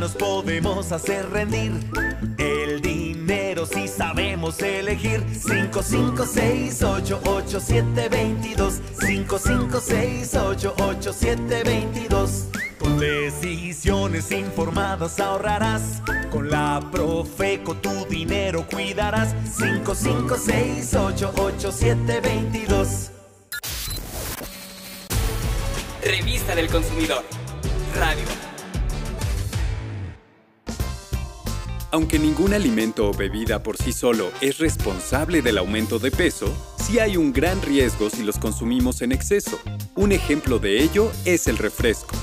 Mexicanos podemos hacer rendir el dinero si sabemos elegir 55688722 55688722 con decisiones informadas ahorrarás. Con la Profeco tu dinero cuidarás. 55688722. Revista del Consumidor. Radio. Aunque ningún alimento o bebida por sí solo es responsable del aumento de peso, sí hay un gran riesgo si los consumimos en exceso. Un ejemplo de ello es el refresco.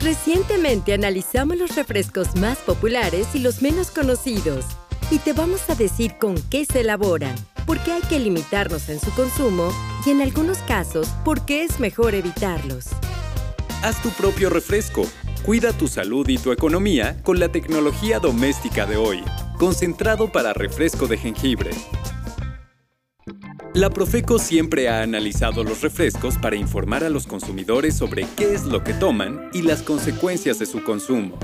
Recientemente analizamos los refrescos más populares y los menos conocidos. Y te vamos a decir con qué se elaboran, por qué hay que limitarnos en su consumo y en algunos casos por qué es mejor evitarlos. Haz tu propio refresco. Cuida tu salud y tu economía con la tecnología doméstica de hoy. Concentrado para refresco de jengibre. La Profeco siempre ha analizado los refrescos para informar a los consumidores sobre qué es lo que toman y las consecuencias de su consumo.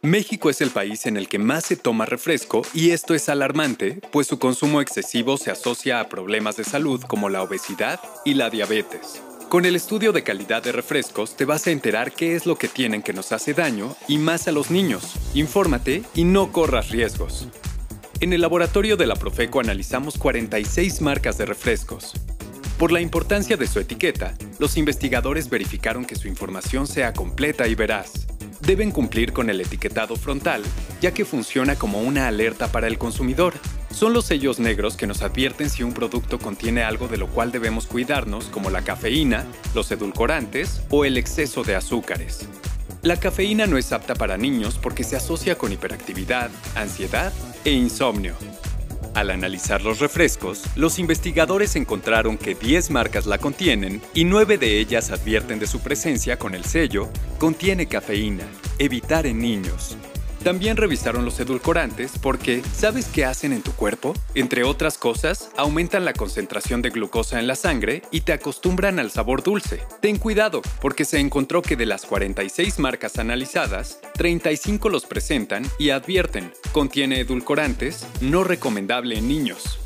México es el país en el que más se toma refresco y esto es alarmante, pues su consumo excesivo se asocia a problemas de salud como la obesidad y la diabetes. Con el estudio de calidad de refrescos te vas a enterar qué es lo que tienen que nos hace daño y más a los niños. Infórmate y no corras riesgos. En el laboratorio de la Profeco analizamos 46 marcas de refrescos. Por la importancia de su etiqueta, los investigadores verificaron que su información sea completa y veraz. Deben cumplir con el etiquetado frontal, ya que funciona como una alerta para el consumidor. Son los sellos negros que nos advierten si un producto contiene algo de lo cual debemos cuidarnos, como la cafeína, los edulcorantes o el exceso de azúcares. La cafeína no es apta para niños porque se asocia con hiperactividad, ansiedad e insomnio. Al analizar los refrescos, los investigadores encontraron que 10 marcas la contienen y 9 de ellas advierten de su presencia con el sello Contiene cafeína, evitar en niños. También revisaron los edulcorantes porque, ¿sabes qué hacen en tu cuerpo? Entre otras cosas, aumentan la concentración de glucosa en la sangre y te acostumbran al sabor dulce. Ten cuidado, porque se encontró que de las 46 marcas analizadas, 35 los presentan y advierten, contiene edulcorantes, no recomendable en niños.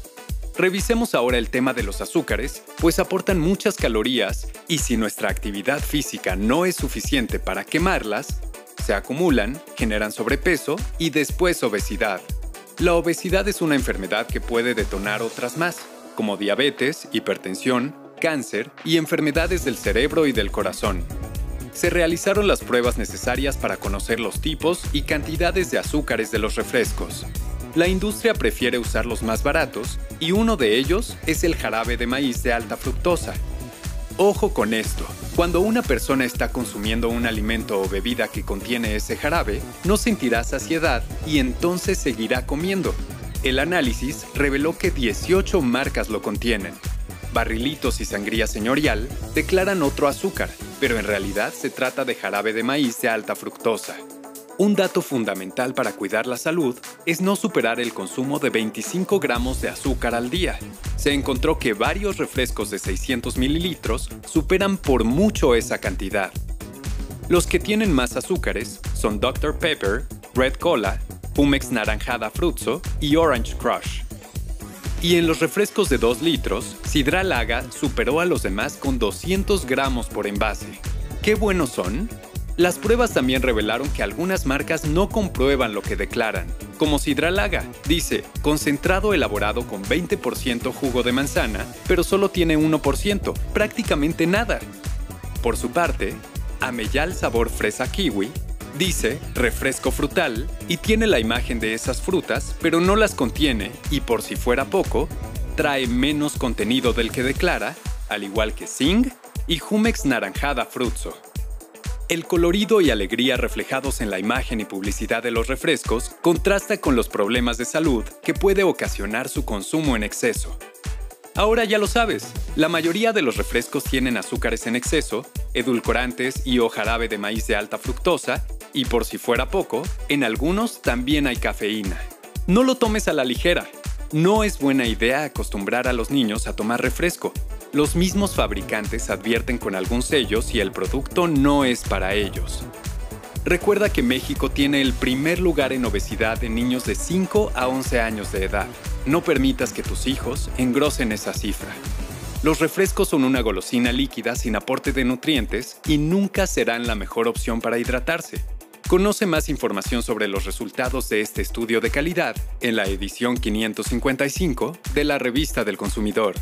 Revisemos ahora el tema de los azúcares, pues aportan muchas calorías y si nuestra actividad física no es suficiente para quemarlas, se acumulan, generan sobrepeso y después obesidad. La obesidad es una enfermedad que puede detonar otras más, como diabetes, hipertensión, cáncer y enfermedades del cerebro y del corazón. Se realizaron las pruebas necesarias para conocer los tipos y cantidades de azúcares de los refrescos. La industria prefiere usar los más baratos y uno de ellos es el jarabe de maíz de alta fructosa. Ojo con esto, cuando una persona está consumiendo un alimento o bebida que contiene ese jarabe, no sentirá saciedad y entonces seguirá comiendo. El análisis reveló que 18 marcas lo contienen. Barrilitos y Sangría Señorial declaran otro azúcar, pero en realidad se trata de jarabe de maíz de alta fructosa. Un dato fundamental para cuidar la salud es no superar el consumo de 25 gramos de azúcar al día. Se encontró que varios refrescos de 600 mililitros superan por mucho esa cantidad. Los que tienen más azúcares son Dr. Pepper, Red Cola, Pumex Naranjada Fruzzo y Orange Crush. Y en los refrescos de 2 litros, Sidra Laga superó a los demás con 200 gramos por envase. ¿Qué buenos son? Las pruebas también revelaron que algunas marcas no comprueban lo que declaran, como Sidralaga. Dice, concentrado elaborado con 20% jugo de manzana, pero solo tiene 1%, prácticamente nada. Por su parte, Ameyal sabor fresa kiwi dice refresco frutal y tiene la imagen de esas frutas, pero no las contiene y por si fuera poco, trae menos contenido del que declara, al igual que Sing y Jumex naranjada frutzo. El colorido y alegría reflejados en la imagen y publicidad de los refrescos contrasta con los problemas de salud que puede ocasionar su consumo en exceso. Ahora ya lo sabes, la mayoría de los refrescos tienen azúcares en exceso, edulcorantes y o de maíz de alta fructosa, y por si fuera poco, en algunos también hay cafeína. No lo tomes a la ligera. No es buena idea acostumbrar a los niños a tomar refresco, los mismos fabricantes advierten con algún sello si el producto no es para ellos. Recuerda que México tiene el primer lugar en obesidad en niños de 5 a 11 años de edad. No permitas que tus hijos engrosen esa cifra. Los refrescos son una golosina líquida sin aporte de nutrientes y nunca serán la mejor opción para hidratarse. Conoce más información sobre los resultados de este estudio de calidad en la edición 555 de la Revista del Consumidor.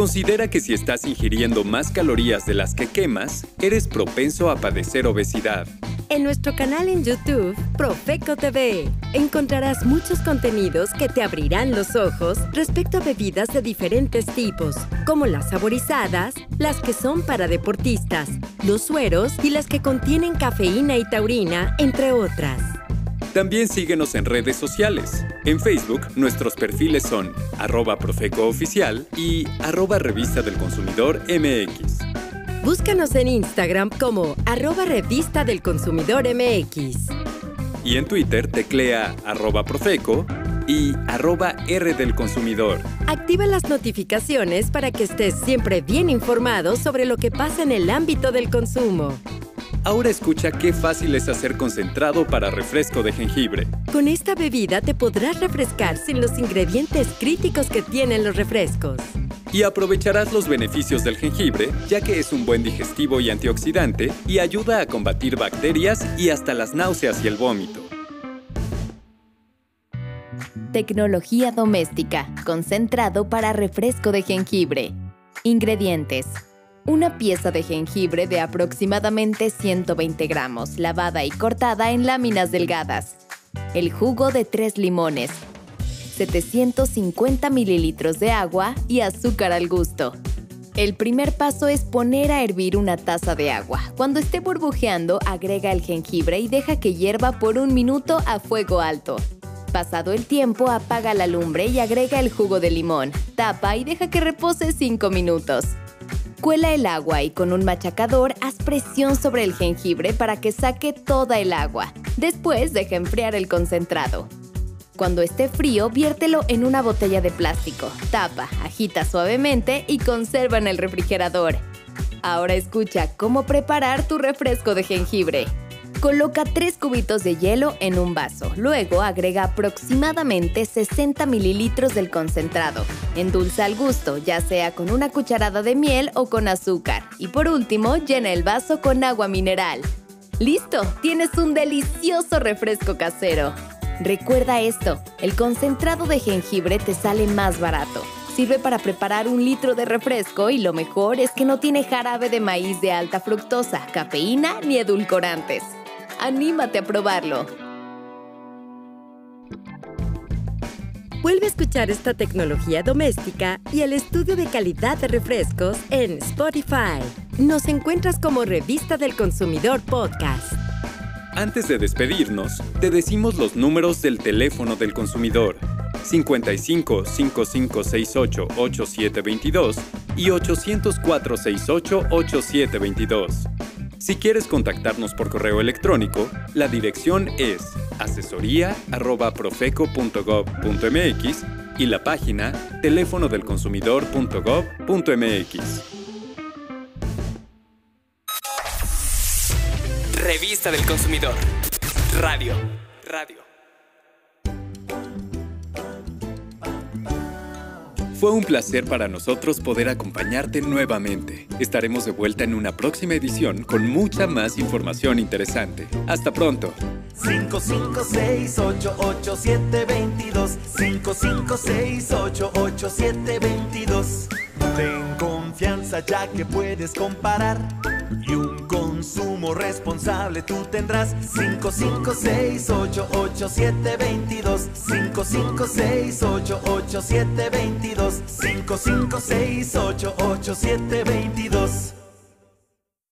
Considera que si estás ingiriendo más calorías de las que quemas, eres propenso a padecer obesidad. En nuestro canal en YouTube, Profeco TV, encontrarás muchos contenidos que te abrirán los ojos respecto a bebidas de diferentes tipos, como las saborizadas, las que son para deportistas, los sueros y las que contienen cafeína y taurina, entre otras. También síguenos en redes sociales. En Facebook, nuestros perfiles son arroba profecooficial y arroba revista del consumidor MX. Búscanos en Instagram como arroba revista del consumidor MX. Y en Twitter teclea arroba profeco y arroba R del consumidor. Activa las notificaciones para que estés siempre bien informado sobre lo que pasa en el ámbito del consumo. Ahora escucha qué fácil es hacer concentrado para refresco de jengibre. Con esta bebida te podrás refrescar sin los ingredientes críticos que tienen los refrescos. Y aprovecharás los beneficios del jengibre, ya que es un buen digestivo y antioxidante y ayuda a combatir bacterias y hasta las náuseas y el vómito. Tecnología doméstica, concentrado para refresco de jengibre. Ingredientes una pieza de jengibre de aproximadamente 120 gramos, lavada y cortada en láminas delgadas. El jugo de 3 limones. 750 mililitros de agua y azúcar al gusto. El primer paso es poner a hervir una taza de agua. Cuando esté burbujeando, agrega el jengibre y deja que hierva por un minuto a fuego alto. Pasado el tiempo, apaga la lumbre y agrega el jugo de limón. Tapa y deja que repose 5 minutos. Cuela el agua y con un machacador haz presión sobre el jengibre para que saque toda el agua. Después deja enfriar el concentrado. Cuando esté frío, viértelo en una botella de plástico. Tapa, agita suavemente y conserva en el refrigerador. Ahora escucha cómo preparar tu refresco de jengibre. Coloca 3 cubitos de hielo en un vaso. Luego agrega aproximadamente 60 mililitros del concentrado. Endulza al gusto, ya sea con una cucharada de miel o con azúcar. Y por último, llena el vaso con agua mineral. ¡Listo! Tienes un delicioso refresco casero. Recuerda esto, el concentrado de jengibre te sale más barato. Sirve para preparar un litro de refresco y lo mejor es que no tiene jarabe de maíz de alta fructosa, cafeína ni edulcorantes. Anímate a probarlo. Vuelve a escuchar esta tecnología doméstica y el estudio de calidad de refrescos en Spotify. Nos encuentras como Revista del Consumidor Podcast. Antes de despedirnos, te decimos los números del teléfono del consumidor. 55 5568 8722 y 804 68 8722. Si quieres contactarnos por correo electrónico, la dirección es asesoría@profeco.gov.mx y la página teléfono del consumidor.gov.mx. Revista del Consumidor. Radio. Radio. Fue un placer para nosotros poder acompañarte nuevamente. Estaremos de vuelta en una próxima edición con mucha más información interesante. Hasta pronto. 556-887-22 556-887-22 Ten confianza ya que puedes comparar y un consumo responsable. Tú tendrás 556-887-22 556-887-22 556-887-22